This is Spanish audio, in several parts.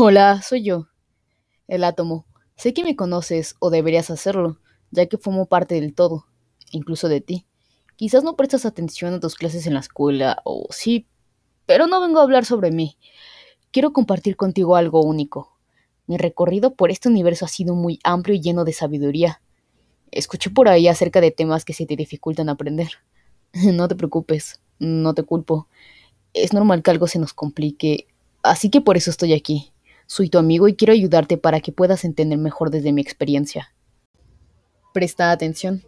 Hola, soy yo, el átomo. Sé que me conoces o deberías hacerlo, ya que formo parte del todo, incluso de ti. Quizás no prestas atención a tus clases en la escuela, o sí, pero no vengo a hablar sobre mí. Quiero compartir contigo algo único. Mi recorrido por este universo ha sido muy amplio y lleno de sabiduría. Escuché por ahí acerca de temas que se te dificultan aprender. No te preocupes, no te culpo. Es normal que algo se nos complique, así que por eso estoy aquí. Soy tu amigo y quiero ayudarte para que puedas entender mejor desde mi experiencia. Presta atención.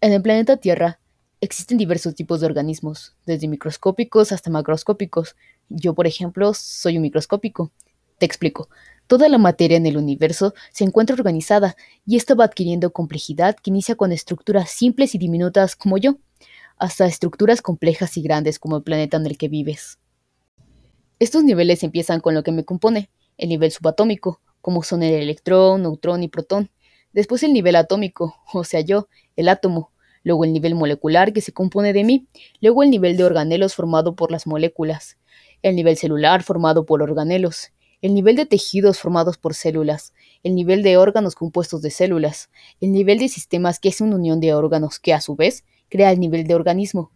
En el planeta Tierra existen diversos tipos de organismos, desde microscópicos hasta macroscópicos. Yo, por ejemplo, soy un microscópico. Te explico. Toda la materia en el universo se encuentra organizada y esta va adquiriendo complejidad que inicia con estructuras simples y diminutas como yo, hasta estructuras complejas y grandes como el planeta en el que vives. Estos niveles empiezan con lo que me compone, el nivel subatómico, como son el electrón, neutrón y protón. Después el nivel atómico, o sea yo, el átomo. Luego el nivel molecular que se compone de mí. Luego el nivel de organelos formado por las moléculas. El nivel celular formado por organelos. El nivel de tejidos formados por células. El nivel de órganos compuestos de células. El nivel de sistemas que es una unión de órganos que a su vez crea el nivel de organismo.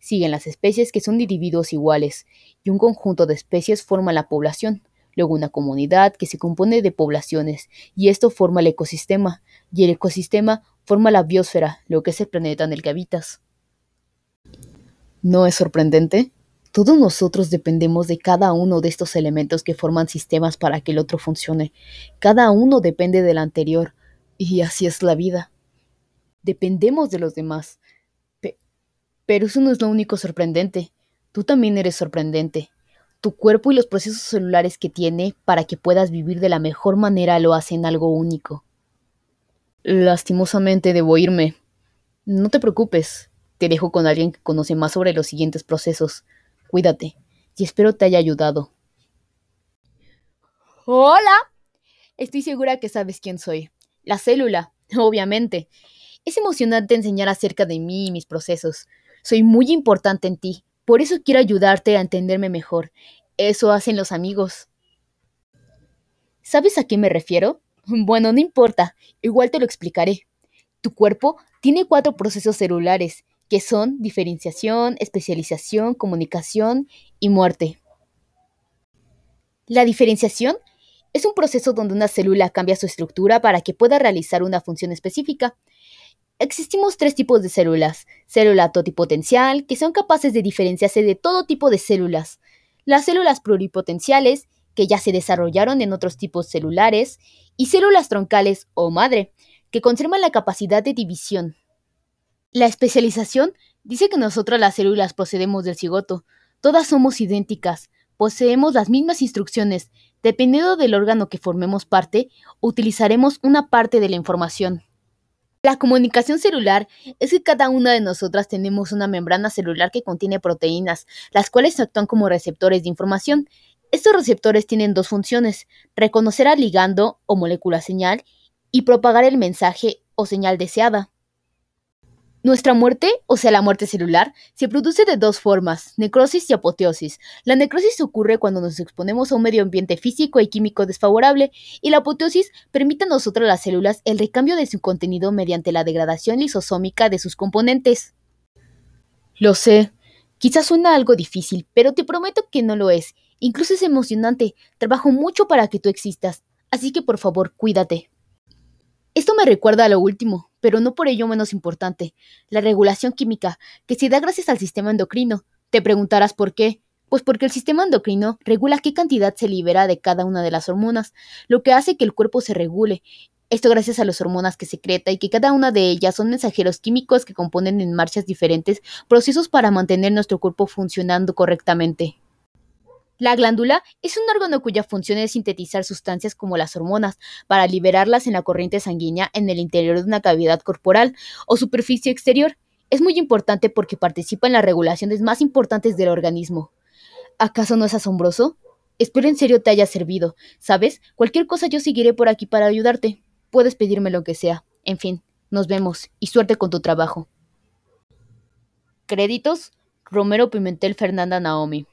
Siguen las especies que son de individuos iguales, y un conjunto de especies forma la población, luego una comunidad que se compone de poblaciones, y esto forma el ecosistema, y el ecosistema forma la biosfera, lo que es el planeta en el que habitas. ¿No es sorprendente? Todos nosotros dependemos de cada uno de estos elementos que forman sistemas para que el otro funcione. Cada uno depende del anterior, y así es la vida. Dependemos de los demás. Pero eso no es lo único sorprendente. Tú también eres sorprendente. Tu cuerpo y los procesos celulares que tiene para que puedas vivir de la mejor manera lo hacen algo único. Lastimosamente debo irme. No te preocupes. Te dejo con alguien que conoce más sobre los siguientes procesos. Cuídate. Y espero te haya ayudado. Hola. Estoy segura que sabes quién soy. La célula, obviamente. Es emocionante enseñar acerca de mí y mis procesos. Soy muy importante en ti, por eso quiero ayudarte a entenderme mejor. Eso hacen los amigos. ¿Sabes a qué me refiero? Bueno, no importa, igual te lo explicaré. Tu cuerpo tiene cuatro procesos celulares, que son diferenciación, especialización, comunicación y muerte. La diferenciación es un proceso donde una célula cambia su estructura para que pueda realizar una función específica. Existimos tres tipos de células. Célula totipotencial, que son capaces de diferenciarse de todo tipo de células. Las células pluripotenciales, que ya se desarrollaron en otros tipos celulares. Y células troncales o madre, que conservan la capacidad de división. La especialización dice que nosotras las células procedemos del cigoto. Todas somos idénticas, poseemos las mismas instrucciones. Dependiendo del órgano que formemos parte, utilizaremos una parte de la información. La comunicación celular es que cada una de nosotras tenemos una membrana celular que contiene proteínas, las cuales actúan como receptores de información. Estos receptores tienen dos funciones, reconocer al ligando o molécula señal y propagar el mensaje o señal deseada. Nuestra muerte, o sea la muerte celular, se produce de dos formas, necrosis y apoteosis. La necrosis ocurre cuando nos exponemos a un medio ambiente físico y químico desfavorable, y la apoteosis permite a nosotras las células el recambio de su contenido mediante la degradación lisosómica de sus componentes. Lo sé, quizás suena algo difícil, pero te prometo que no lo es. Incluso es emocionante, trabajo mucho para que tú existas, así que por favor cuídate. Me recuerda a lo último, pero no por ello menos importante, la regulación química, que se da gracias al sistema endocrino. Te preguntarás por qué. Pues porque el sistema endocrino regula qué cantidad se libera de cada una de las hormonas, lo que hace que el cuerpo se regule. Esto gracias a las hormonas que secreta y que cada una de ellas son mensajeros químicos que componen en marchas diferentes procesos para mantener nuestro cuerpo funcionando correctamente. La glándula es un órgano cuya función es sintetizar sustancias como las hormonas para liberarlas en la corriente sanguínea en el interior de una cavidad corporal o superficie exterior. Es muy importante porque participa en las regulaciones más importantes del organismo. ¿Acaso no es asombroso? Espero en serio te haya servido. ¿Sabes? Cualquier cosa yo seguiré por aquí para ayudarte. Puedes pedirme lo que sea. En fin, nos vemos y suerte con tu trabajo. Créditos: Romero Pimentel Fernanda Naomi.